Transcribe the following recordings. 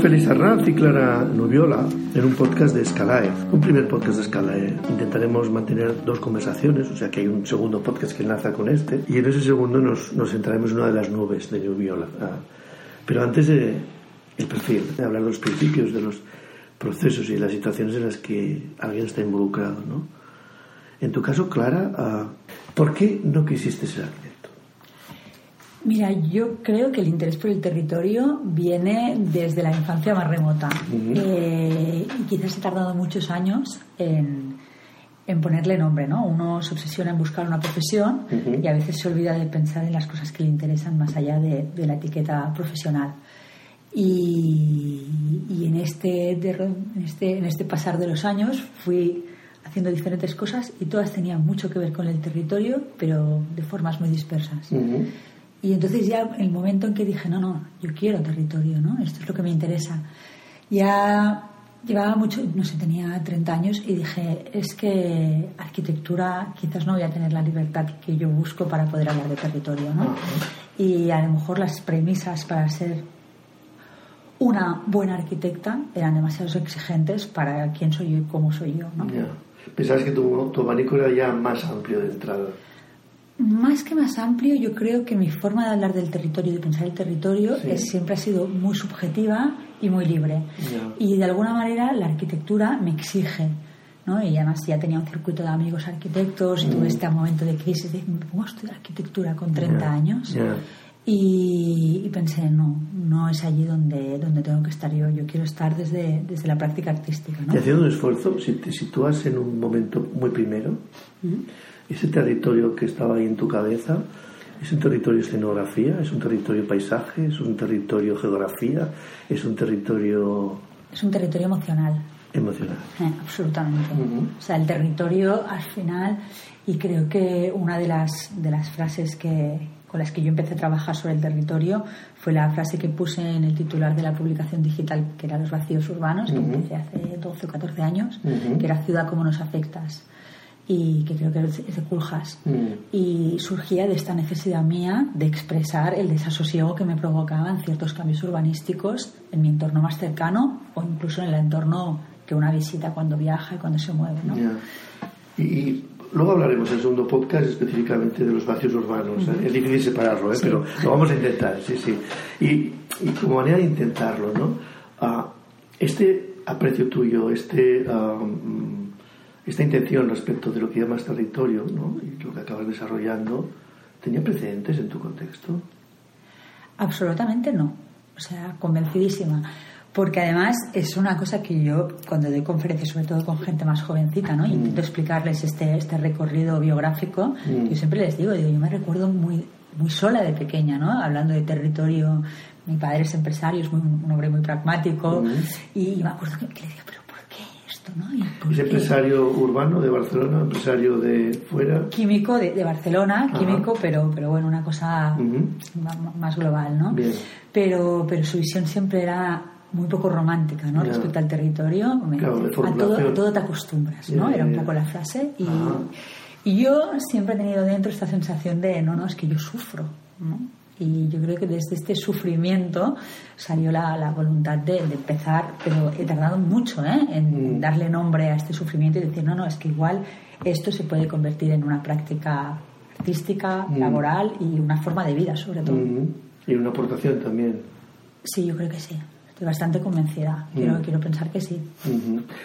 Félix Arranz y Clara Nubiola en un podcast de Escalae, un primer podcast de Escalae. Intentaremos mantener dos conversaciones, o sea que hay un segundo podcast que enlaza con este, y en ese segundo nos, nos centraremos en una de las nubes de Nubiola. Ah, pero antes de el perfil, de hablar de los principios, de los procesos y de las situaciones en las que alguien está involucrado, ¿no? En tu caso, Clara, ah, ¿por qué no quisiste ser arquitecto? Mira, yo creo que el interés por el territorio viene desde la infancia más remota. Eh, y quizás he tardado muchos años en, en, ponerle nombre, ¿no? Uno se obsesiona en buscar una profesión y a veces se olvida de pensar en las cosas que le interesan más allá de, de la etiqueta profesional. Y, y en, este, en, este, en este pasar de los años fui haciendo diferentes cosas y todas tenían mucho que ver con el territorio, pero de formas muy dispersas. Y entonces ya el momento en que dije, no, no, yo quiero territorio, ¿no? Esto es lo que me interesa. Ya llevaba mucho, no sé, tenía 30 años y dije, es que arquitectura quizás no voy a tener la libertad que yo busco para poder hablar de territorio, ¿no? Y a lo mejor las premisas para ser una buena arquitecta eran demasiado exigentes para quién soy yo y cómo soy yo, ¿no? Pensabas que tu, tu abanico era ya más amplio de entrada. Más que más amplio, yo creo que mi forma de hablar del territorio y de pensar el territorio es, siempre ha sido muy subjetiva y muy libre. Y de alguna manera la arquitectura me exige. ¿no? Y además ya tenía un circuito de amigos arquitectos y tuve mm. este momento de crisis de, ¿me pongo a estudiar arquitectura con 30 años? Y, pensé, no, no es allí donde, donde tengo que estar yo, yo quiero estar desde, desde la práctica artística. ¿no? ¿Te haciendo un esfuerzo? Si te sitúas en un momento muy primero, ese territorio que estaba ahí en tu cabeza, ¿es un territorio escenografía? ¿Es un territorio paisaje? ¿Es un territorio geografía? ¿Es un territorio...? Es un territorio emocional. Emocional. Eh, absolutamente. O sea, el territorio al final, y creo que una de las, de las frases que, con las que yo empecé a trabajar sobre el territorio fue la frase que puse en el titular de la publicación digital, que era Los vacíos urbanos, que empecé hace 12 o 14 años, que era Ciudad como nos afectas y que creo que es de Culjas. Mm. Y surgía de esta necesidad mía de expresar el desasosiego que me provocaban ciertos cambios urbanísticos en mi entorno más cercano o incluso en el entorno que una visita cuando viaja y cuando se mueve. ¿no? Y, luego hablaremos en el segundo podcast específicamente de los vacíos urbanos. ¿eh? Es difícil separarlo, ¿eh? pero lo vamos a intentar, sí, sí. Y, y como manera de intentarlo, ¿no? Ah, este aprecio tuyo, este... Ah, esta intención respecto de lo que llamas territorio ¿no? y lo que acabas desarrollando, ¿tenía precedentes en tu contexto? Absolutamente no. O sea, convencidísima. Porque además es una cosa que yo, cuando doy conferencias, sobre todo con gente más jovencita, ¿no? Mm. intento explicarles este, este recorrido biográfico, mm. yo siempre les digo, digo, yo me recuerdo muy, muy sola de pequeña, ¿no? Hablando de territorio. Mi padre es empresario, es un hombre muy pragmático. Mm. Y, me acuerdo que, que le decía, ¿Es empresario urbano de Barcelona, empresario de fuera? Químico de, Barcelona, químico, pero, pero bueno, una cosa más, global, ¿no? Pero, pero su visión siempre era muy poco romántica, ¿no? Respecto al territorio. a, todo, te acostumbras, ¿no? Era un poco la frase. Y, y yo siempre he tenido dentro esta sensación de, no, no, es que yo sufro, ¿no? Y yo creo que desde este sufrimiento salió la, la voluntad de, empezar, pero he tardado mucho ¿eh? en mm. darle nombre a este sufrimiento y decir, no, no, es que igual esto se puede convertir en una práctica artística, mm. laboral y una forma de vida, sobre todo. Mm. Y una aportación también. Sí, yo creo que sí. Estoy bastante convencida. Quiero, quiero pensar que sí.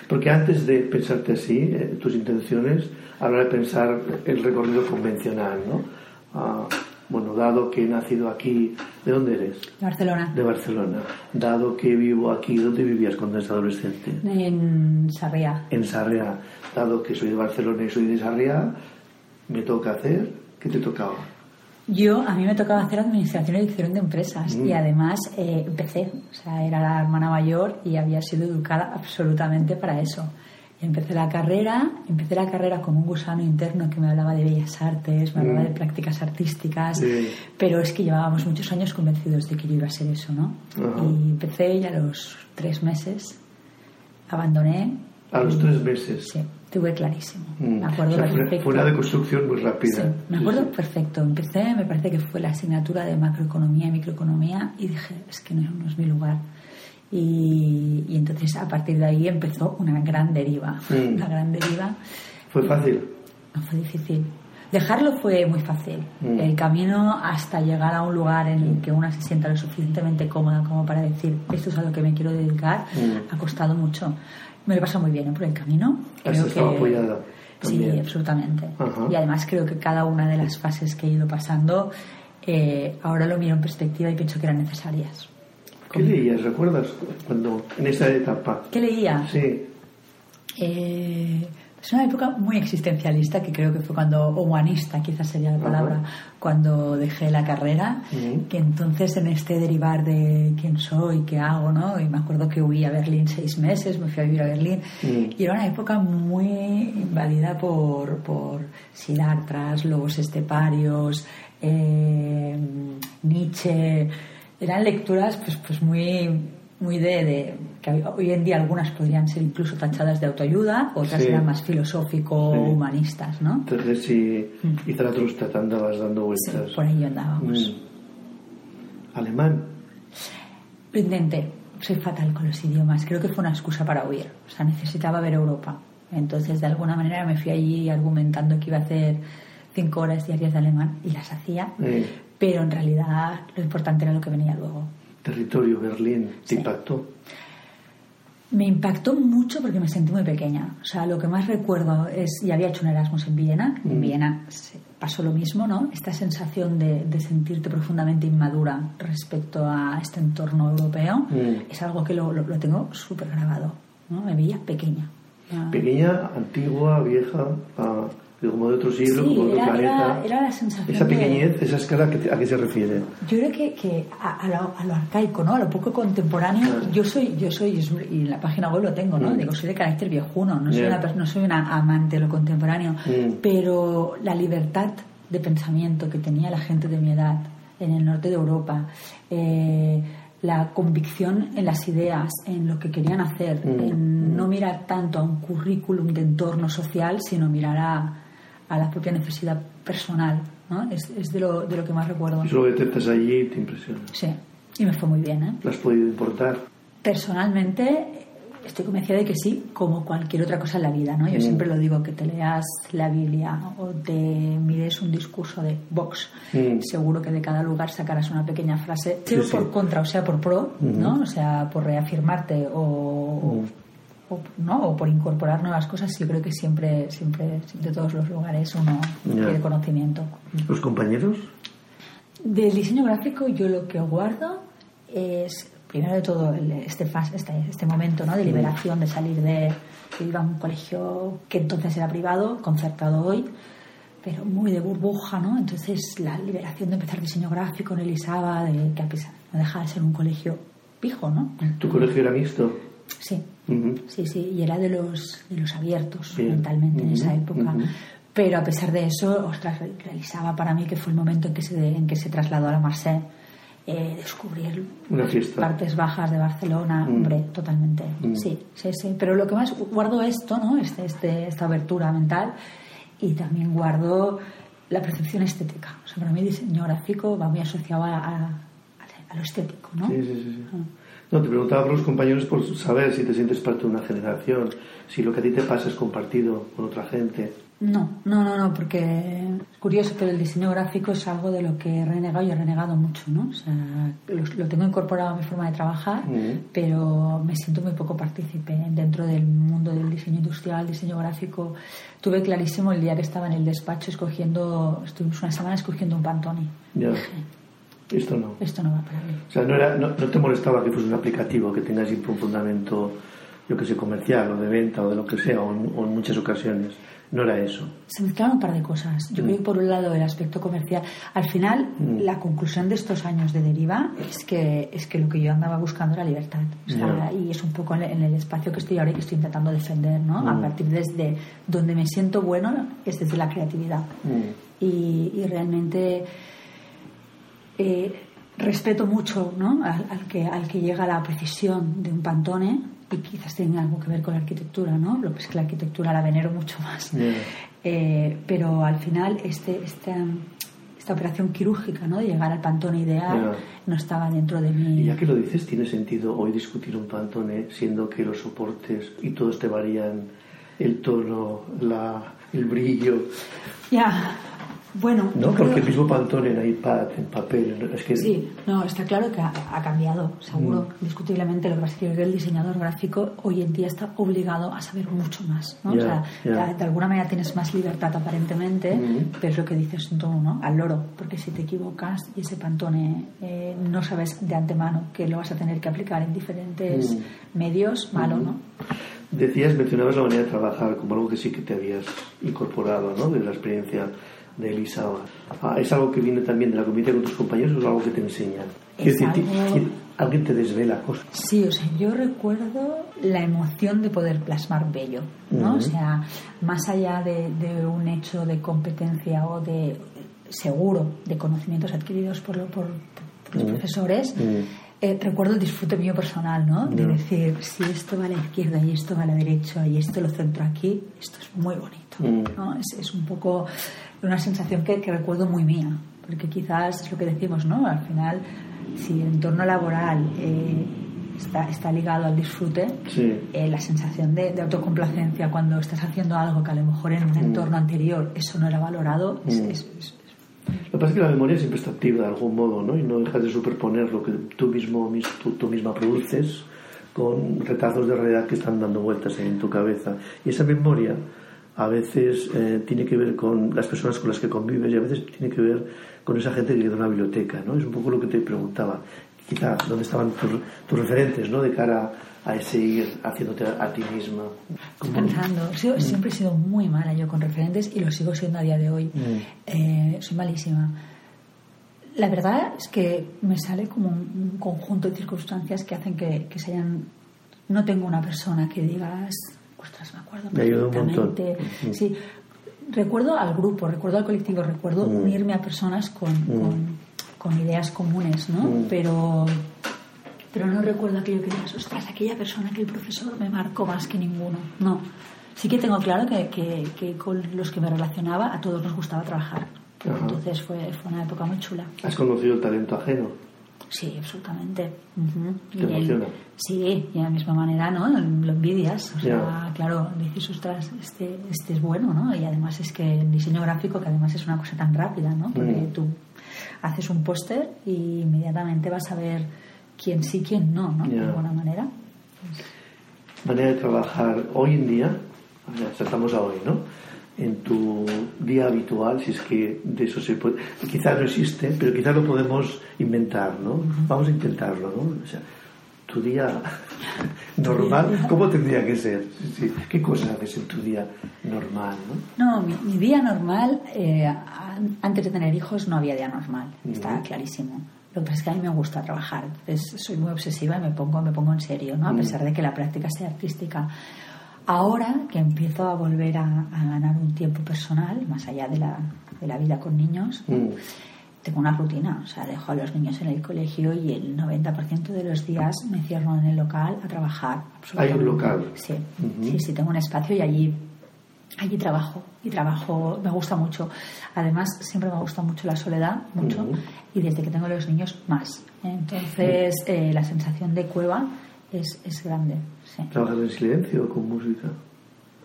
Porque antes de pensarte así, eh, tus intenciones, hablar de pensar el recorrido convencional, ¿no? Ah, bueno, dado que he nacido aquí, ¿de dónde eres? De Barcelona. De Barcelona. Dado que vivo aquí, ¿dónde vivías cuando eras adolescente? En Sarriá. En Sarriá. Dado que soy de Barcelona y soy de Sarriá, me toca hacer, ¿qué te tocaba? Yo, a mí me tocaba hacer administración y dirección de empresas y mm. además eh, empecé, o sea, era la hermana mayor y había sido educada absolutamente para eso. Empecé la carrera, empecé la carrera con un gusano interno que me hablaba de bellas artes, me hablaba mm. de prácticas artísticas, pero es que llevábamos muchos años convencidos de que yo iba a ser eso, ¿no? Y empecé y a los tres meses abandoné. A los tres meses. Sí, tuve clarísimo. Mm. Me acuerdo perfecto. Fue una deconstrucción muy rápida. Sí, me acuerdo perfecto. Empecé, me parece que fue la asignatura de macroeconomía y microeconomía y dije, es que no, no es mi lugar Y, y entonces a partir de ahí empezó una gran deriva. Mm. Una gran deriva. ¿Fue fácil? No fue difícil. Dejarlo fue muy fácil. Mm. El camino hasta llegar a un lugar en el que una se sienta lo suficientemente cómoda como para decir esto es a lo que me quiero dedicar Mm. ha costado mucho. Me lo pasa muy bien por el camino. Has estado apoyada Sí, absolutamente. Ajá. Y además creo que cada una de las fases que he ido pasando eh, ahora lo miro en perspectiva y pienso que eran necesarias. ¿Qué leías? ¿Recuerdas cuando en esa etapa? ¿Qué leía? Sí. Eh, es una época muy existencialista que creo que fue cuando, o humanista quizás sería la palabra, cuando dejé la carrera, que entonces en este derivar de quién soy, qué hago, ¿no? Y me acuerdo que huí a Berlín seis meses, me fui a vivir a Berlín, y era una época muy invadida por, por Siddharthas, lobos esteparios, eh, Nietzsche, eran lecturas pues, pues muy muy de, de- que hoy en día algunas podrían ser incluso tachadas de autoayuda, otras Sí. eran más filosófico-humanistas, ¿no? Entonces, si Mm. y Zaratustra te andabas dando Sí, vueltas. por ahí andábamos. Mm. Alemán. Lo intenté, soy fatal con los idiomas, creo que fue una excusa para huir, o sea, necesitaba ver Europa. Entonces, de alguna manera me fui allí argumentando que iba a hacer cinco horas diarias de alemán y las hacía, pero en realidad lo importante era lo que venía luego. Territorio, Berlín. ¿Te Sí. impactó? Me impactó mucho porque me sentí muy pequeña. O sea, lo que más recuerdo es, y había hecho un Erasmus en Viena, en Mm. Viena se- pasó lo mismo, ¿no? Esta sensación de, de sentirte profundamente inmadura respecto a este entorno europeo Mm. es algo que lo, lo- lo tengo súper grabado, ¿no? Me veía pequeña. Pequeña, antigua, vieja, ah, como de otro siglo, Sí, como de otro era- planeta. era- era la sensación Esa de- pequeñez, esa escala, ¿a qué- ¿a qué se refiere? Yo creo que, que a, a lo, a lo arcaico, ¿no? A lo poco contemporáneo. Claro. Yo soy, yo soy, y en la página web lo tengo, ¿no? Mm. Digo, soy de carácter viejuno, no soy, una, no soy una amante de lo contemporáneo, Mm. pero la libertad de pensamiento que tenía la gente de mi edad en el norte de Europa, eh, la convicción en las ideas, en lo que querían hacer, Mm. en no mirar tanto a un currículum de entorno social, sino mirar a, a la propia necesidad personal, ¿no? Es, es de, lo, de lo que más recuerdo. Eso lo detectas allí y te impresiona. Sí, y me fue muy bien. ¿eh? ¿Lo has podido importar? Personalmente, estoy convencida de que sí, como cualquier otra cosa en la vida. ¿no? Yo Mm. siempre lo digo, que te leas la Biblia o te mires un discurso de Vox, Mm. seguro que de cada lugar sacarás una pequeña frase, sea Sí, por contra o sea por pro, ¿no? o sea, por reafirmarte o, Mm. O, ¿no? o por incorporar nuevas cosas. Yo creo que siempre, siempre, de todos los lugares uno quiere conocimiento. ¿Los compañeros? Del diseño gráfico yo lo que guardo es, primero de todo, este, este, este momento ¿no? de liberación, de salir de... Yo iba a un colegio que entonces era privado, concertado hoy, pero muy de burbuja, ¿no? Entonces la liberación de empezar diseño gráfico en Elisaba, de que a pesar no deja de ser un colegio pijo, ¿no? ¿Tu colegio era mixto? Sí, Ujú. sí, sí, y era de los, de los abiertos Bien. mentalmente en esa época. ujú. Pero a pesar de eso, ostras, realizaba para mí que fue el momento en que se, en que se trasladó a la Marseille, eh, descubrir Una partes bajas de Barcelona, Mm. hombre, totalmente. Mm. Sí, sí, sí. Pero lo que más guardo esto, ¿no? Este, este, esta abertura mental y también guardo la percepción estética. O sea, para mí diseño gráfico va muy asociado a, a- a lo estético, ¿no? Sí, sí, sí. sí. Ah. No, te preguntaba por los compañeros por saber si te sientes parte de una generación, si lo que a ti te pasa es compartido con otra gente. No, no, no, no, porque es curioso, pero el diseño gráfico es algo de lo que he renegado y he renegado mucho, ¿no? O sea, lo, lo tengo incorporado a mi forma de trabajar, pero me siento muy poco partícipe dentro del mundo del diseño industrial, diseño gráfico. Tuve clarísimo el día que estaba en el despacho escogiendo, estuvimos una semana escogiendo un Pantone. Ya. Esto no. esto no va para mí. O sea, no, era, no, no te molestaba que fuese un aplicativo que tenga siempre un fundamento, yo que sé, comercial o de venta o de lo que sea, o en, o en muchas ocasiones. No era eso. Se mezclaron un par de cosas. Yo creo que por un lado el aspecto comercial. Al final, Mm. la conclusión de estos años de deriva es que, es que lo que yo andaba buscando era libertad. O sea, Ya. Y es un poco en el, espacio que estoy ahora y que estoy intentando defender, ¿no? A Mm. partir desde donde me siento bueno es desde la creatividad. Mm. Y, y realmente eh, respeto mucho ¿no? al, al que, al que llega a la precisión de un pantone y quizás tenga algo que ver con la arquitectura, ¿no? Lo que es que la arquitectura la venero mucho más. Ya. Eh, pero al final este, este, esta operación quirúrgica, ¿no? De llegar al pantone ideal, no estaba dentro de mí. Y ya que lo dices, ¿tiene sentido hoy discutir un pantone siendo que los soportes y todos te varían el tono, la, el brillo? Ya, bueno, no, porque el mismo Pantone en iPad, en papel, es que... Sí, no, está claro que ha, cambiado, seguro, mm. discutiblemente. Lo que pasa es que el diseñador gráfico hoy en día está obligado a saber mucho más, ¿no? o sea, de, alguna manera tienes más libertad aparentemente, mm. pero es lo que dices tú, ¿no? Al loro, porque si te equivocas y ese Pantone eh, no sabes de antemano que lo vas a tener que aplicar en diferentes mm. medios, malo, ¿no? Decías, mencionabas la manera de trabajar como algo que sí que te habías incorporado, ¿no? De la experiencia de Elisa. Ah, ¿Es algo que viene también de la comida con tus compañeros o es algo que te enseñan? ¿Alguien te desvela cosas? Sí, o sea, yo recuerdo la emoción de poder plasmar bello, ¿no? O sea, más allá de, un hecho de competencia o de seguro de conocimientos adquiridos por, por, los profesores, eh, recuerdo el disfrute mío personal, ¿no? De decir, si esto va a la izquierda y esto va a la derecha y esto lo centro aquí, esto es muy bonito, ¿no? Es, es un poco una sensación que, que, recuerdo muy mía, porque quizás es lo que decimos, ¿no? Al final, si el entorno laboral eh, está, está, ligado al disfrute, eh, la sensación de, autocomplacencia cuando estás haciendo algo que a lo mejor en un mm. entorno anterior eso no era valorado, es, mm. es, lo que pasa es que la memoria siempre está activa de algún modo, ¿no? Y no dejas de superponer lo que tú mismo, tú, tú misma produces con retazos de realidad que están dando vueltas en tu cabeza. Y esa memoria a veces eh, tiene que ver con las personas con las que convives y a veces tiene que ver con esa gente que queda en una biblioteca, ¿no? Es un poco lo que te preguntaba. Quizá, ¿dónde estaban tus, referentes, ¿no? De cara a ese ir haciéndote a, ti misma. Pensando, mm. siempre he sido muy mala yo con referentes y lo sigo siendo a día de hoy. Mm. Eh, soy malísima. La verdad es que me sale como un, conjunto de circunstancias que hacen que, que se hayan... No tengo una persona que digas ostras, me acuerdo perfectamente. Sí, recuerdo al grupo, recuerdo al colectivo, recuerdo mm. unirme a personas con, mm. con, ideas comunes, ¿no? Mm. Pero, pero no recuerdo aquello que digas, ostras, aquella persona que el profesor me marcó más que ninguno. No. Sí que tengo claro que, que, que con los que me relacionaba a todos nos gustaba trabajar. Entonces fue, fue una época muy chula. ¿Has conocido el talento ajeno? Sí, absolutamente. ¿Te emociona? sí, y de la misma manera, ¿no? Lo envidias. O sea, claro, dices, ostras, este, este es bueno, ¿no? Y además es que el diseño gráfico, que además es una cosa tan rápida, ¿no? Porque mm. tú haces un póster y inmediatamente vas a ver quién sí, quién no, ¿no? De alguna manera. Manera de trabajar hoy en día, estamos a hoy, ¿no? En tu día habitual, si es que de eso se puede. Quizás no existe, pero quizás lo podemos inventar, ¿no? Vamos a intentarlo, ¿no? O sea, tu día normal, ¿cómo tendría que ser? ¿Qué cosas haces en tu día normal, no? No, mi, día normal, eh, antes de tener hijos, no había día normal, está clarísimo. Lo que pasa es que a mí me gusta trabajar, soy muy obsesiva y me pongo, me pongo en serio, ¿no? A pesar de que la práctica sea artística. Ahora que empiezo a volver a, ganar un tiempo personal, más allá de la, de la vida con niños, mm. tengo una rutina. O sea, dejo a los niños en el colegio y el 90% de los días me cierro en el local a trabajar. ¿Hay un local? Sí, sí, sí, tengo un espacio y allí, allí trabajo. Y trabajo, me gusta mucho. Además, siempre me gusta mucho la soledad, mucho. Y desde que tengo los niños, más. Entonces, eh, la sensación de cueva es, es grande. ¿Trabajas en silencio o con música?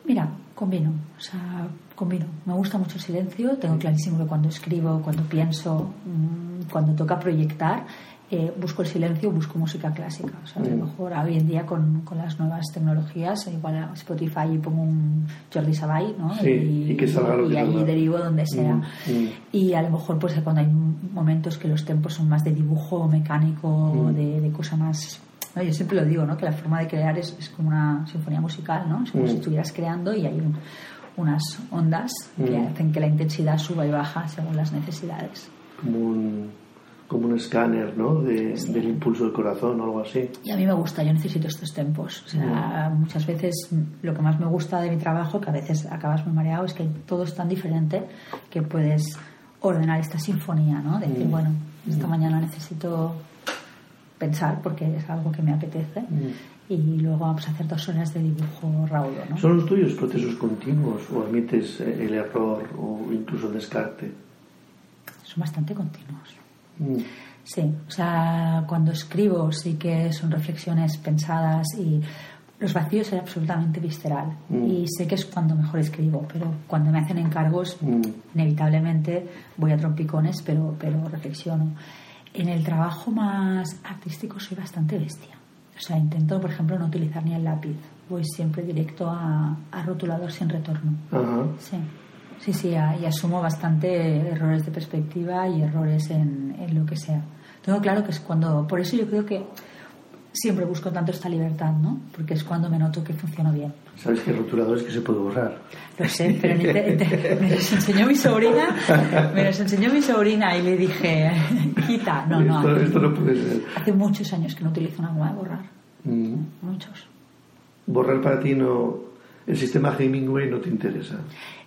Mira, combino, o sea, combino. Me gusta mucho el silencio, tengo clarísimo que cuando escribo, cuando pienso, mm, cuando toca proyectar, eh, busco el silencio, busco música clásica. O sea, a lo mm. mejor hoy en día con, con, las nuevas tecnologías, igual a Spotify y pongo un Jordi Sabay, ¿no? y, que salga y, ahí derivo donde sea. Mm, y a lo mejor pues cuando hay momentos que los tempos son más de dibujo mecánico, de, de cosa más yo siempre lo digo, ¿no? que la forma de crear es, es como una sinfonía musical, ¿no? es como si mm. estuvieras creando y hay unas ondas que mm. hacen que la intensidad suba y baja según las necesidades. Como un, como un escáner ¿no? De, del impulso del corazón o algo así. Y a mí me gusta, yo necesito estos tempos. O sea, mm. muchas veces lo que más me gusta de mi trabajo, que a veces acabas muy mareado, es que todo es tan diferente que puedes ordenar esta sinfonía, ¿no? Decir, bueno, esta mañana necesito pensar porque es algo que me apetece. Mm. Y luego vamos a hacer dos horas de dibujo raudo. ¿no? ¿Son los tuyos procesos continuos o admites eh, el error o incluso el descarte? Es son bastante continuos. Mm. Sí, o sea, cuando escribo sí que son reflexiones pensadas y los vacíos es absolutamente visceral. Mm. Y sé que es cuando mejor escribo, pero cuando me hacen encargos, Mm. inevitablemente voy a trompicones, pero, pero reflexiono. En el trabajo más artístico soy bastante bestia. O sea, intento, por ejemplo, no utilizar ni el lápiz. Voy siempre directo a, a rotulador sin retorno. Sí, sí, sí, y asumo bastante errores de perspectiva y errores en, en lo que sea. Tengo claro que es cuando, por eso yo creo que siempre busco tanto esta libertad, ¿no? Porque es cuando me noto que funciona bien. Sabes que hay rotuladores que se puede borrar. Lo sé, pero te- te- me los enseñó mi sobrina, me los enseñó mi sobrina y le dije, quita, no, no, esto, hace, esto no puede ser. hace muchos años que no utilizo una goma de borrar, Mm. muchos. Borrar para ti no. El sistema Hemingway no te interesa.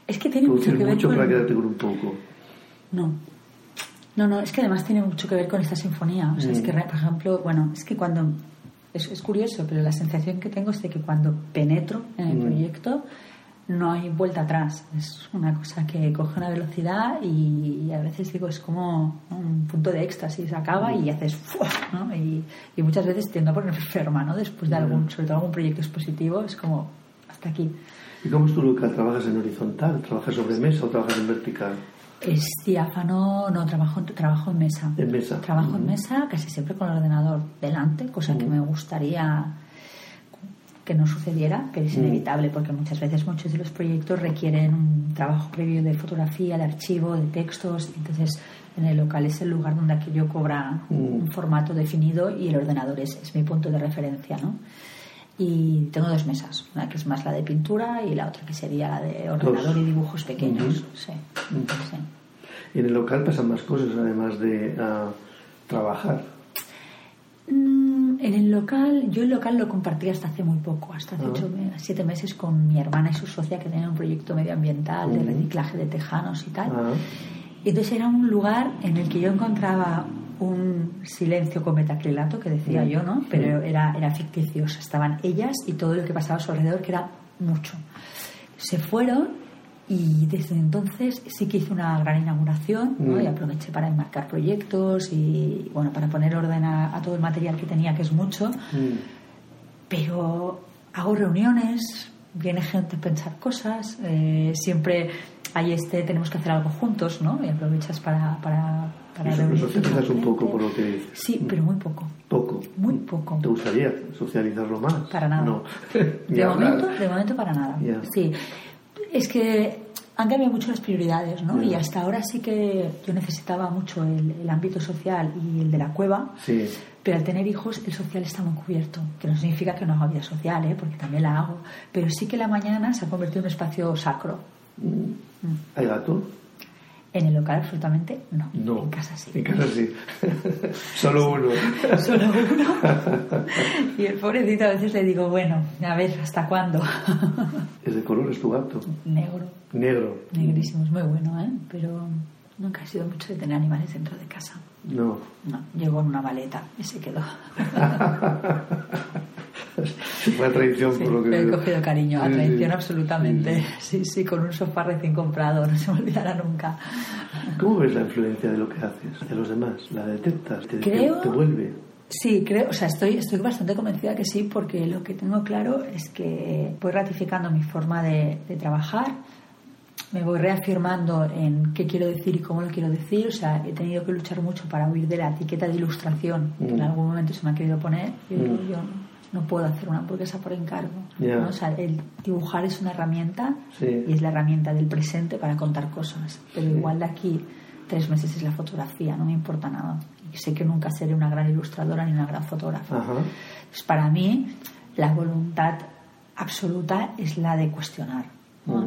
Es que tiene Tú mucho que ver mucho con... para quedarte con un poco. No. No, no, es que además tiene mucho que ver con esta sinfonía. O sea, es que, por ejemplo, bueno, es que cuando. Es, es curioso, pero la sensación que tengo es de que cuando penetro en el Mm. proyecto no hay vuelta atrás. Es una cosa que coge una velocidad y, y a veces digo, es como un punto de éxtasis. Acaba y haces. ¡fua! ¿no? Y, y muchas veces tiendo a ponerme enferma, ¿no? Después de algún, sobre todo algún proyecto expositivo, es como hasta aquí. ¿Y cómo es tu local? ¿Trabajas en horizontal? ¿Trabajas sobre mesa o trabajas en vertical? Es diáfano, no, trabajo, trabajo en mesa. En mesa. Trabajo en mesa casi siempre con el ordenador delante, cosa que me gustaría que no sucediera, pero es inevitable porque muchas veces muchos de los proyectos requieren un trabajo previo de fotografía, de archivo, de textos, entonces en el local es el lugar donde aquello cobra Mm. un formato definido y el ordenador es, es mi punto de referencia, ¿no? Y tengo dos mesas, una que es más la de pintura y la otra que sería la de ordenador y dibujos pequeños. Sí, sí. Y en el local pasan más cosas además de ah, trabajar. Mm, En el local, yo el local lo compartí hasta hace muy poco, hasta hace Ah. ocho siete meses con mi hermana y su socia que tenían un proyecto medioambiental de Ujú. reciclaje de tejanos y tal. Ah, entonces era un lugar en el que yo encontraba un silencio con metacrilato, que decía Mm. yo, ¿no? Pero era, era ficticio. Estaban ellas y todo lo que pasaba a su alrededor, que era mucho. Se fueron y desde entonces sí que hice una gran inauguración ¿no? Mm. y aproveché para enmarcar proyectos y, bueno, para poner orden a, a todo el material que tenía, que es mucho. mm. Pero hago reuniones, viene gente a pensar cosas, eh, siempre hay este, tenemos que hacer algo juntos, ¿no? Y aprovechas para, para, para Eso- un poco por lo que dices. Sí, pero muy poco. Poco. Muy poco. ¿Te gustaría socializarlo más? Para nada. No. De momento, de momento para nada. Sí. Es que han cambiado mucho las prioridades, ¿no? Y hasta ahora sí que yo necesitaba mucho el, el ámbito social y el de la cueva. Sí. Pero al tener hijos, el social está muy cubierto, que no significa que no haga vida social, ¿eh? porque también la hago. Pero sí que la mañana se ha convertido en un espacio sacro. Mm. ¿Hay gato? En el local, absolutamente no. No. En casa sí. En casa sí. Solo uno. Solo uno. Y el pobrecito a veces le digo, bueno, a ver, ¿hasta cuándo? ¿Es de color? ¿Es tu gato? Negro, Negro. negrísimo, es muy bueno, ¿eh? Pero nunca he sido mucho de tener animales dentro de casa. No. No, llegó en una maleta y se quedó. Fue traición Sí, por lo que le he veo. cogido cariño, a Sí, traición sí. absolutamente. Sí, sí, con un sofá recién comprado, no se me olvidará nunca. ¿Cómo ves la influencia de lo que haces hacia los demás? ¿La detectas? ¿Te, Creo- te, te vuelve? Sí, creo, o sea, estoy, estoy bastante convencida que sí, porque lo que tengo claro es que voy ratificando mi forma de, de trabajar, me voy reafirmando en qué quiero decir y cómo lo quiero decir, o sea, he tenido que luchar mucho para huir de la etiqueta de ilustración que en Mm. algún momento se me ha querido poner. Yo, Mm. yo no puedo hacer una hamburguesa por encargo. O sea, el dibujar es una herramienta Sí. y es la herramienta del presente para contar cosas, pero Sí. igual de aquí tres meses es la fotografía, no me importa nada. Y sé que nunca seré una gran ilustradora ni una gran fotógrafa. Ajá. Pues para mí, la voluntad absoluta es la de cuestionar.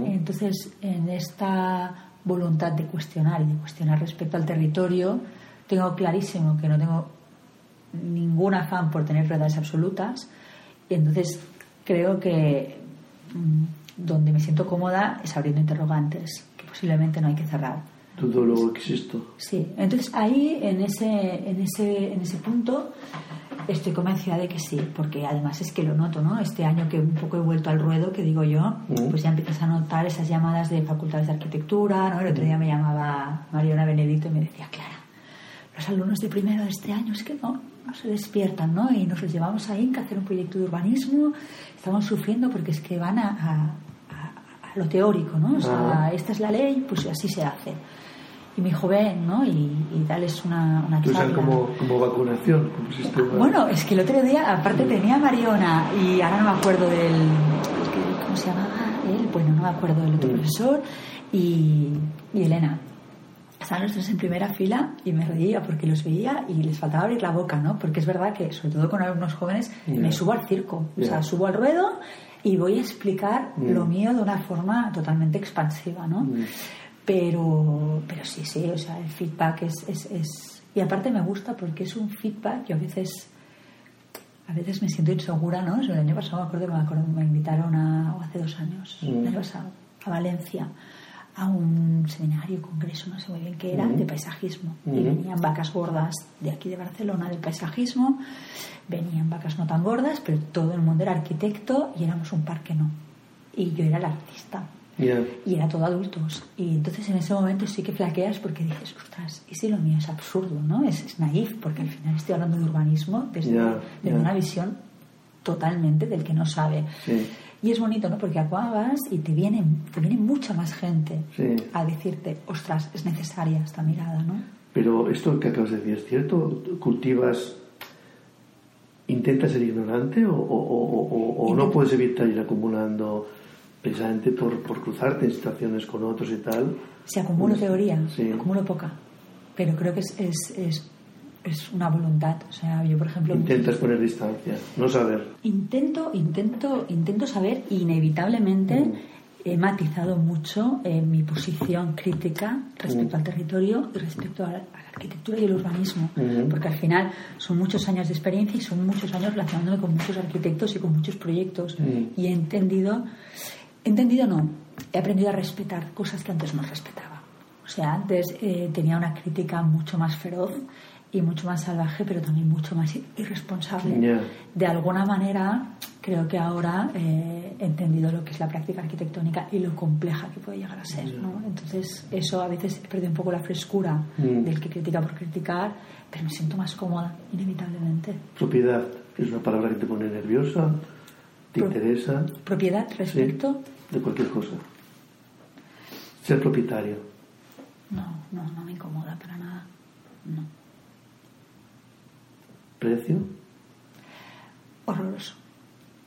Entonces, en esta voluntad de cuestionar y de cuestionar respecto al territorio, tengo clarísimo que no tengo ningún afán por tener verdades absolutas. Y entonces, creo que mm, donde me siento cómoda es abriendo interrogantes, que posiblemente no hay que cerrar. Dudo luego existo. Sí, entonces ahí en ese, en ese, en ese punto estoy convencida de que sí, porque además es que lo noto, ¿no? Este año que un poco he vuelto al ruedo, que digo yo, pues ya empiezas a notar esas llamadas de facultades de arquitectura, ¿no? El otro día me llamaba Mariona Benedito y me decía, Clara, los alumnos de primero de este año es que no, no se despiertan, ¿no? Y nos los llevamos a Inca a hacer un proyecto de urbanismo, estamos sufriendo porque es que van a, a, a lo teórico, ¿no? O sea, esta es la ley, pues así se hace. Y mi dijo, ven, ¿no? Y, y dales una, una charla. como, como vacunación, como sistema. Bueno, es que el otro día, aparte tenía a Mariona y ahora no me acuerdo del... ¿Cómo se llamaba él? Bueno, no me acuerdo del otro Mm. profesor y, y Elena. Estaban los tres en primera fila y me reía porque los veía y les faltaba abrir la boca, ¿no? Porque es verdad que, sobre todo con alumnos jóvenes, Ya. me subo al circo. O Ya. sea, subo al ruedo y voy a explicar Mm. lo mío de una forma totalmente expansiva, ¿no? Pero, pero sí, sí, o sea, el feedback es, es, es... Y aparte me gusta porque es un feedback, yo a veces... A veces me siento insegura, ¿no? El año pasado me acuerdo que me, acuerdo, me invitaron a, o hace dos años, Mm. el año pasado, a Valencia, a un seminario, congreso, no sé muy bien qué era, Mm. de paisajismo. Y Mm. venían vacas gordas de aquí de Barcelona del paisajismo, venían vacas no tan gordas, pero todo el mundo era arquitecto y éramos un par que no. Y yo era el artista Ya. y era todo adultos. Y entonces en ese momento sí que flaqueas porque dices, ostras, y si lo mío es absurdo, ¿no? Es, es naif, porque al final estoy hablando de urbanismo desde, desde ya. una visión totalmente del que no sabe. Sí. Y es bonito, ¿no? Porque acabas y te viene, te viene mucha más gente Sí. a decirte, ostras, es necesaria esta mirada, ¿no? Pero esto que acabas de decir es cierto. ¿Cultivas, intentas ser ignorante o, o- o- no puedes evitar ir acumulando precisamente por, por cruzarte en situaciones con otros y tal? Si acumulo teoría, Sí. acumulo poca. Pero creo que es, es, es, es una voluntad. O sea, yo, por ejemplo, Intentas poner distancia, no saber. Intento, intento, intento saber, inevitablemente Mm. he matizado mucho eh, mi posición crítica respecto Mm. al territorio y respecto a la, a la arquitectura y el urbanismo, Mm. porque al final son muchos años de experiencia y son muchos años relacionándome con muchos arquitectos y con muchos proyectos y he entendido, he entendido no, he aprendido a respetar cosas que antes no respetaba. O sea, antes eh, tenía una crítica mucho más feroz y mucho más salvaje, pero también mucho más irresponsable Ya. de alguna manera creo que ahora eh, he entendido lo que es la práctica arquitectónica y lo compleja que puede llegar a ser. ¿no? Entonces, eso a veces perdido un poco la frescura Mm. del que critica por criticar, pero me siento más cómoda, inevitablemente. Propiedad, es una palabra que te pone nerviosa, te Pro- interesa, Propiedad sí, respecto. de cualquier cosa. Ser propietario. No, no, no me incomoda para nada. No. Precio, Horroroso.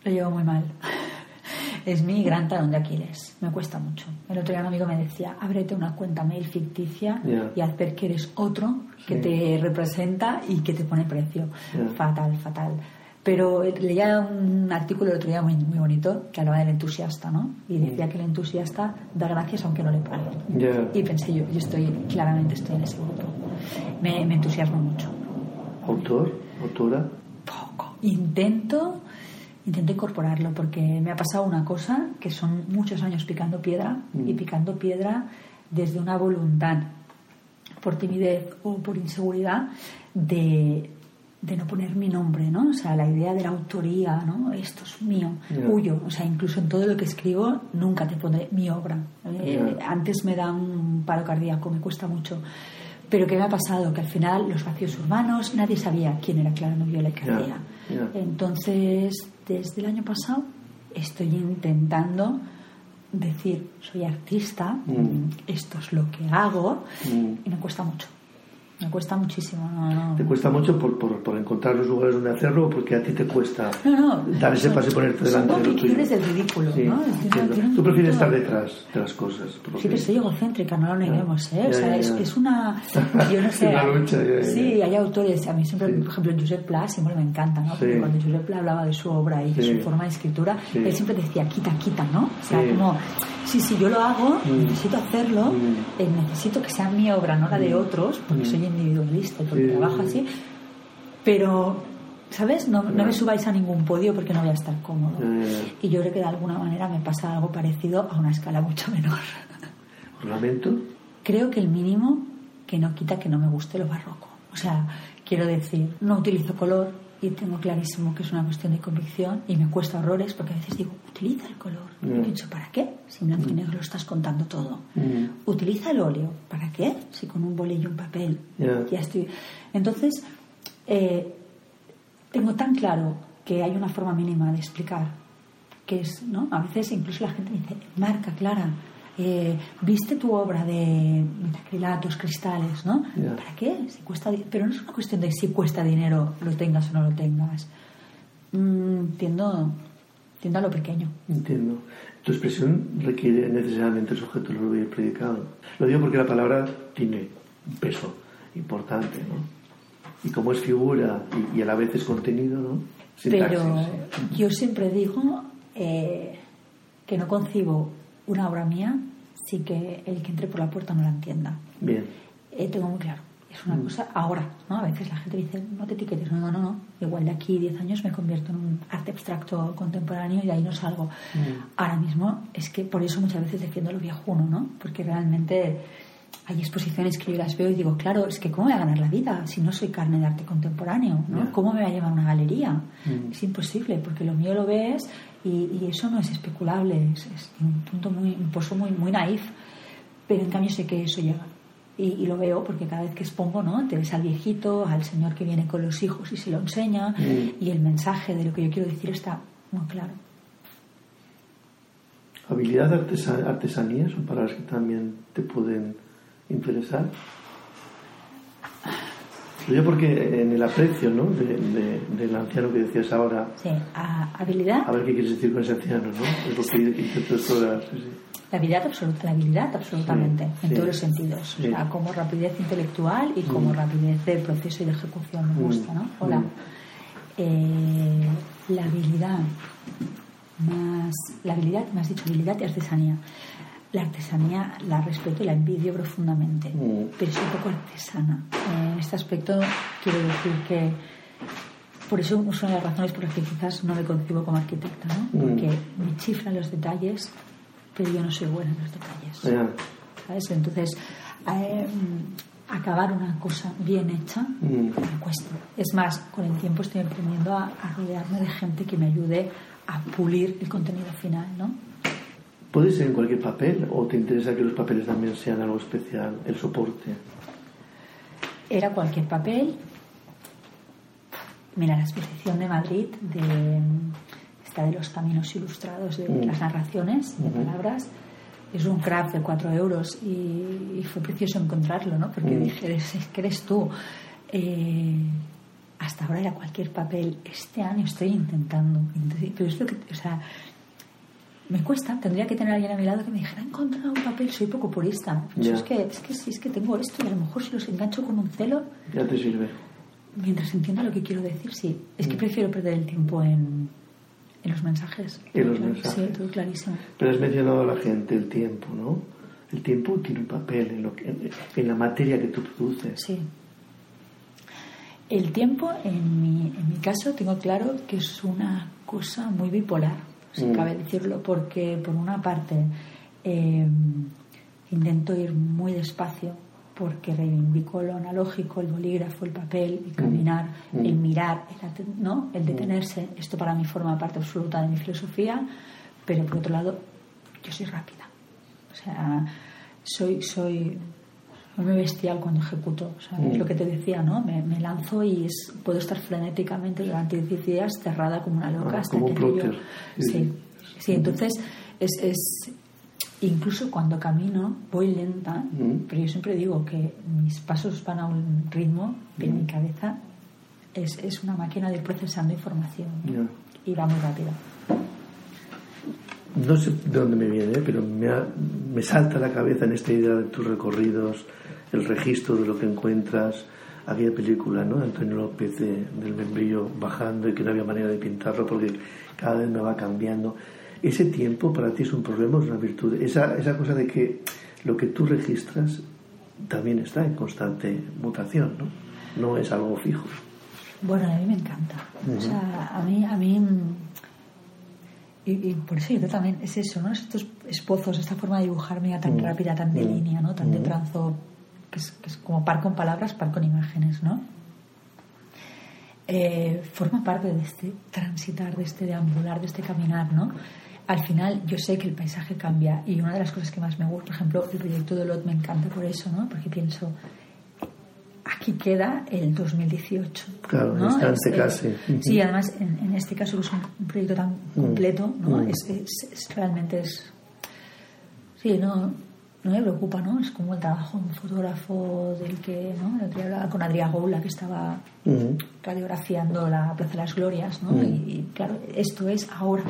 Lo llevo muy mal. Es mi gran talón de Aquiles. Me cuesta mucho. El otro día un amigo me decía, ábrete una cuenta mail ficticia Ya. y haz ver que eres otro que Sí. te representa y que te pone precio. Ya. Fatal, fatal. Pero leía un artículo el otro día muy, muy bonito que hablaba del entusiasta, ¿no? Y decía que el entusiasta da gracias aunque no le paguen. Ya. Y pensé yo, yo estoy, claramente estoy en ese grupo. Me, me entusiasma mucho. autor, autora. Poco. Intento, intento incorporarlo porque me ha pasado una cosa que son muchos años picando piedra y Mm. picando piedra desde una voluntad por timidez o por inseguridad de, de no poner mi nombre, ¿no? O sea, la idea de la autoría, ¿no? Esto es mío, Ya. huyo. O sea, incluso en todo lo que escribo nunca te pondré mi obra. Eh. Antes me da un paro cardíaco, me cuesta mucho. Pero ¿qué me ha pasado? Que al final los vacíos urbanos, nadie sabía quién era Clara Noviola y qué Ya, hacía. Entonces, desde el año pasado estoy intentando decir, soy artista, Mm. esto es lo que hago, Mm. y me cuesta mucho. Me cuesta muchísimo. No, no. ¿Te cuesta mucho por, por, por encontrar los lugares donde hacerlo o porque a ti te cuesta No, dar ese paso y ponerte delante de lo tuyo? convicciones del ridículo, Sí, ¿no? Tiene- Tú prefieres estar detrás de las cosas. pero soy egocéntrica, no lo neguemos, ¿eh? Ya, o sea, ya, es, ya. es una... Yo no sé... Una lucha. Sí, hay autores, a mí siempre, Sí. por ejemplo, Josep Pla siempre me encanta, ¿no? Porque Sí. cuando Josep Pla hablaba de su obra y de su forma de escritura, él siempre decía, quita, quita, ¿no? O sea, como, sí, sí, yo lo hago, Mm. necesito hacerlo, Mm. eh, necesito que sea mi obra, no la de otros, porque Mm. soy individualista y porque trabajo así, pero... ¿Sabes? No, no me subáis a ningún podio porque no voy a estar cómodo. Y yo creo que de alguna manera me pasa algo parecido a una escala mucho menor. Ornamento, Creo que el mínimo que no quita que no me guste lo barroco. O sea, quiero decir, no utilizo color, y tengo clarísimo que es una cuestión de convicción y me cuesta horrores porque a veces digo, utiliza el color. Y pienso, ¿para qué? Si en blanco y negro lo estás contando todo. Utiliza el óleo. ¿Para qué? Si con un bolillo y un papel ya estoy. Entonces, eh, tengo tan claro que hay una forma mínima de explicar que es, ¿no? A veces incluso la gente dice, marca clara, eh, viste tu obra de metacrilatos, cristales, ¿no? ¿Para qué? Si cuesta, pero no es una cuestión de si cuesta dinero, lo tengas o no lo tengas. Mm, entiendo, entiendo a lo pequeño. Entiendo. Tu expresión requiere necesariamente el sujeto lo he predicado. Lo digo porque la palabra tiene un peso importante, ¿no? Y como es figura y, a la vez es contenido, ¿no? pero yo siempre digo eh, que no concibo una obra mía sí que el que entre por la puerta no la entienda. Bien. Eh, tengo muy claro. Es una mm. cosa ahora, ¿no? A veces la gente dice, no te etiquetes, no, no, no, no. Igual de aquí 10 años me convierto en un arte abstracto contemporáneo y de ahí no salgo. Mm. Ahora mismo es que por eso muchas veces defiendo lo viejuno, ¿no? Porque realmente hay exposiciones que yo las veo y digo, claro, es que ¿cómo voy a ganar la vida si no soy carne de arte contemporáneo? ¿no? ¿Cómo me va a llevar a una galería? Mm. Es imposible, porque lo mío lo ves y, eso no es especulable, es, un punto muy, un pozo muy, muy naif, pero en cambio sé que eso llega. Y, lo veo porque cada vez que expongo, ¿no? Te ves al viejito, al señor que viene con los hijos y se lo enseña, mm. y el mensaje de lo que yo quiero decir está muy claro. Habilidad artesanía, artesanía son palabras que también te pueden interesar. Yo porque en el aprecio ¿no? De, del anciano que decías ahora. Sí, habilidad. A ver qué quieres decir con ese anciano, ¿no? Es lo que La habilidad absoluta, la habilidad absolutamente, en todos los sentidos. O sea, como rapidez intelectual y como mm. rapidez de proceso y de ejecución, me gusta, ¿no? Mm. Hola. Eh, la habilidad más. La habilidad, me has dicho habilidad y artesanía la artesanía la respeto y la envidio profundamente, mm. pero soy un poco artesana. En este aspecto quiero decir que por eso es una de las razones por las que quizás no me concibo como arquitecta, ¿no? Mm. porque me chiflan los detalles, pero yo no soy buena en los detalles. ¿Sabes? Entonces, eh, acabar una cosa bien hecha mm. me cuesta. Es más, con el tiempo estoy aprendiendo a, a rodearme de gente que me ayude a pulir el contenido final, ¿no? ¿Puede ser en cualquier papel o te interesa que los papeles también sean algo especial, el soporte? Era cualquier papel. Mira, la exposición de Madrid de esta de los caminos ilustrados de mm. las narraciones de palabras es un craft de 4 euros y, fue precioso encontrarlo, ¿no? Porque mm. dije, eres tú. Eh, hasta ahora era cualquier papel. Este año estoy intentando. Pero es lo que, o sea, me cuesta, tendría que tener a alguien a mi lado que me dijera, he encontrado un papel, soy poco purista. es, que, es que si es que tengo esto y a lo mejor si los engancho con un celo... Ya te sirve. Mientras entienda lo que quiero decir, sí. Es que mm. prefiero perder el tiempo en, en los mensajes. En los mensajes. Sí, todo clarísimo. Pero has mencionado a la gente el tiempo, ¿no? El tiempo tiene un papel en, lo que, en, la materia que tú produces. Sí. El tiempo, en mi, en mi caso, tengo claro que es una cosa muy bipolar si mm. cabe decirlo, porque por una parte eh, intento ir muy despacio porque reivindico lo analógico, el bolígrafo, el papel, el mm. caminar, mm. el mirar, el, ¿no? el detenerse. Esto para mí forma parte absoluta de mi filosofía, pero por otro lado, yo soy rápida. O sea, soy, soy muy bestial cuando ejecuto. Es lo que te decía, ¿no? Me, lanzo y es, puedo estar frenéticamente durante 10 días cerrada como una loca ah, hasta que yo... Sí, sí, entonces es, es, incluso cuando camino voy lenta, pero yo siempre digo que mis pasos van a un ritmo que mi cabeza es, es, una máquina de procesando información y va muy rápido. No sé de dónde me viene, pero me, me salta la cabeza en esta idea de tus recorridos el registro de lo que encuentras. Aquella película, ¿no? Antonio López del membrillo bajando y que no había manera de pintarlo porque cada vez me va cambiando. Ese tiempo para ti es un problema es una virtud. Esa, esa cosa de que lo que tú registras también está en constante mutación, ¿no? No es algo fijo. Bueno, a mí me encanta. O sea, a mí, a mí y, por eso yo también es eso, ¿no? Estos esbozos, esta forma de dibujar mía tan rápida, tan de línea, ¿no? Tan de trazo que es, como par con palabras, par con imágenes, ¿no? eh, forma parte de este transitar, de este deambular, de este caminar, ¿no? Al final yo sé que el paisaje cambia y una de las cosas que más me gusta, por ejemplo, el proyecto de Lot me encanta por eso, ¿no? Porque pienso, aquí queda el 2018. Claro, ¿no? instante Es, eh, casi. Sí, además en, en este caso que es un, un proyecto tan completo, ¿no? Mm. Es, es- es- realmente es... Sí, no, no me preocupa, ¿no? Es como el trabajo de un fotógrafo del que, ¿no? El otro día hablaba con Adrià Goula que estaba Ujú. radiografiando la Plaza de las Glorias, ¿no? Mm. Y, y, claro, esto es ahora.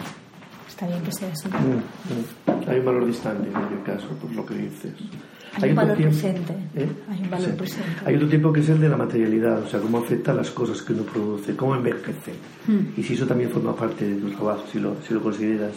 Está bien que sea así. Mm. Hay un valor distante en aquel caso, por lo que dices. Hay un valor presente. ¿Eh? Hay un valor presente. Hay otro tiempo que es el de la materialidad, o sea, cómo afecta a las cosas que uno produce, cómo envejece. Y si eso también forma parte de tu trabajo, si lo, si lo consideras.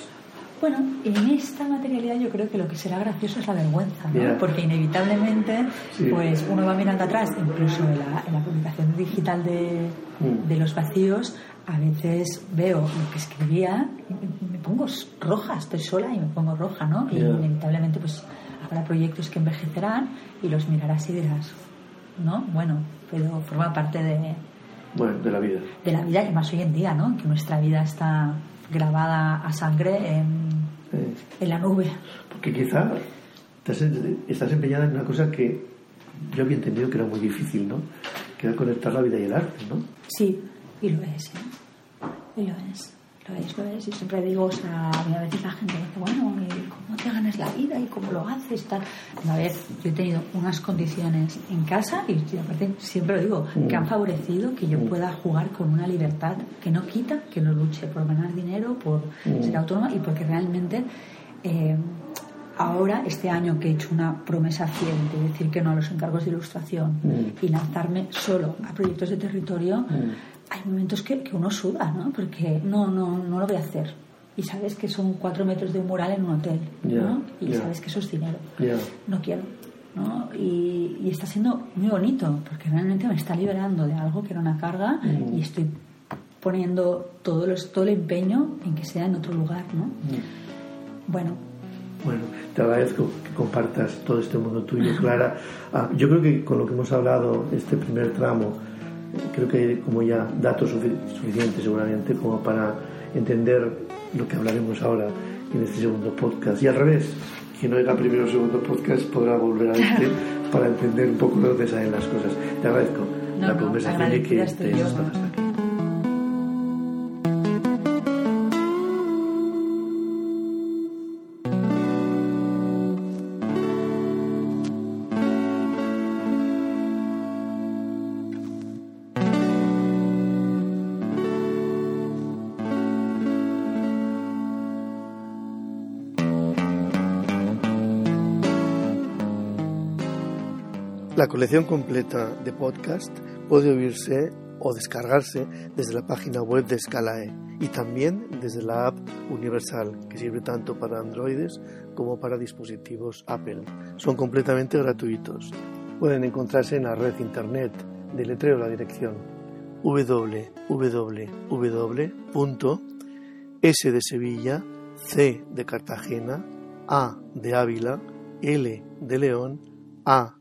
Bueno, en esta materialidad yo creo que lo que será gracioso es la vergüenza, ¿no? Porque inevitablemente, Sí. pues uno va mirando atrás, incluso en la, en la publicación digital de, Mm. de los vacíos, a veces veo lo que escribía y me- pongo roja, estoy sola y me pongo roja, ¿no? Y inevitablemente, pues habrá proyectos que envejecerán y los mirarás y dirás, ¿no? Bueno, pero forma parte de, Bueno, de la vida. de la vida y más hoy en día, ¿no? Que nuestra vida está grabada a sangre en, en la nube. Porque quizá estás empeñada en una cosa que yo había entendido que era muy difícil, ¿no? Que era conectar la vida y el arte, ¿no? Sí, y lo es, ¿eh? Y lo es, lo es, lo es. Y siempre digo, o sea, a veces la gente dice, bueno, ¿y cómo te ganas la vida? ¿Y cómo lo haces? Tal. Una vez yo he tenido unas condiciones en casa, y y aparte siempre lo digo, que han favorecido que yo pueda jugar con una libertad que no quita que no luche por ganar dinero, por ser autónoma y porque realmente... eh, Ahora, este año que he hecho una promesa fiel de decir que no a los encargos de ilustración Mm. y lanzarme solo a proyectos de territorio, hay momentos que, que uno suda, ¿no? Porque no, no, no lo voy a hacer. Y sabes que son cuatro metros de un mural en un hotel, Ya, ¿no? Y ya. sabes que eso es dinero. Ya. No quiero, ¿no? Y, y está siendo muy bonito, porque realmente me está liberando de algo que era una carga Mm. y estoy poniendo todo, los, todo el empeño en que sea en otro lugar, ¿no? Bueno, Bueno, te agradezco que compartas todo este mundo tuyo, Clara. Ah, yo creo que con lo que hemos hablado, este primer tramo, creo que hay como ya datos sufi- suficientes seguramente como para entender lo que hablaremos ahora en este segundo podcast. Y al revés, quien oiga primero el segundo podcast podrá volver a este para entender un poco de dónde salen las cosas. Te agradezco No, la no, conversación y que estés hasta aquí. Colección completa de podcast puede oírse o descargarse desde la página web de Scalae y también desde la app Universal, que sirve tanto para androides como para dispositivos Apple. Son completamente gratuitos. Pueden encontrarse en la red internet. Deletreo la dirección www.s de Sevilla, C de Cartagena, A de Ávila, L de León, A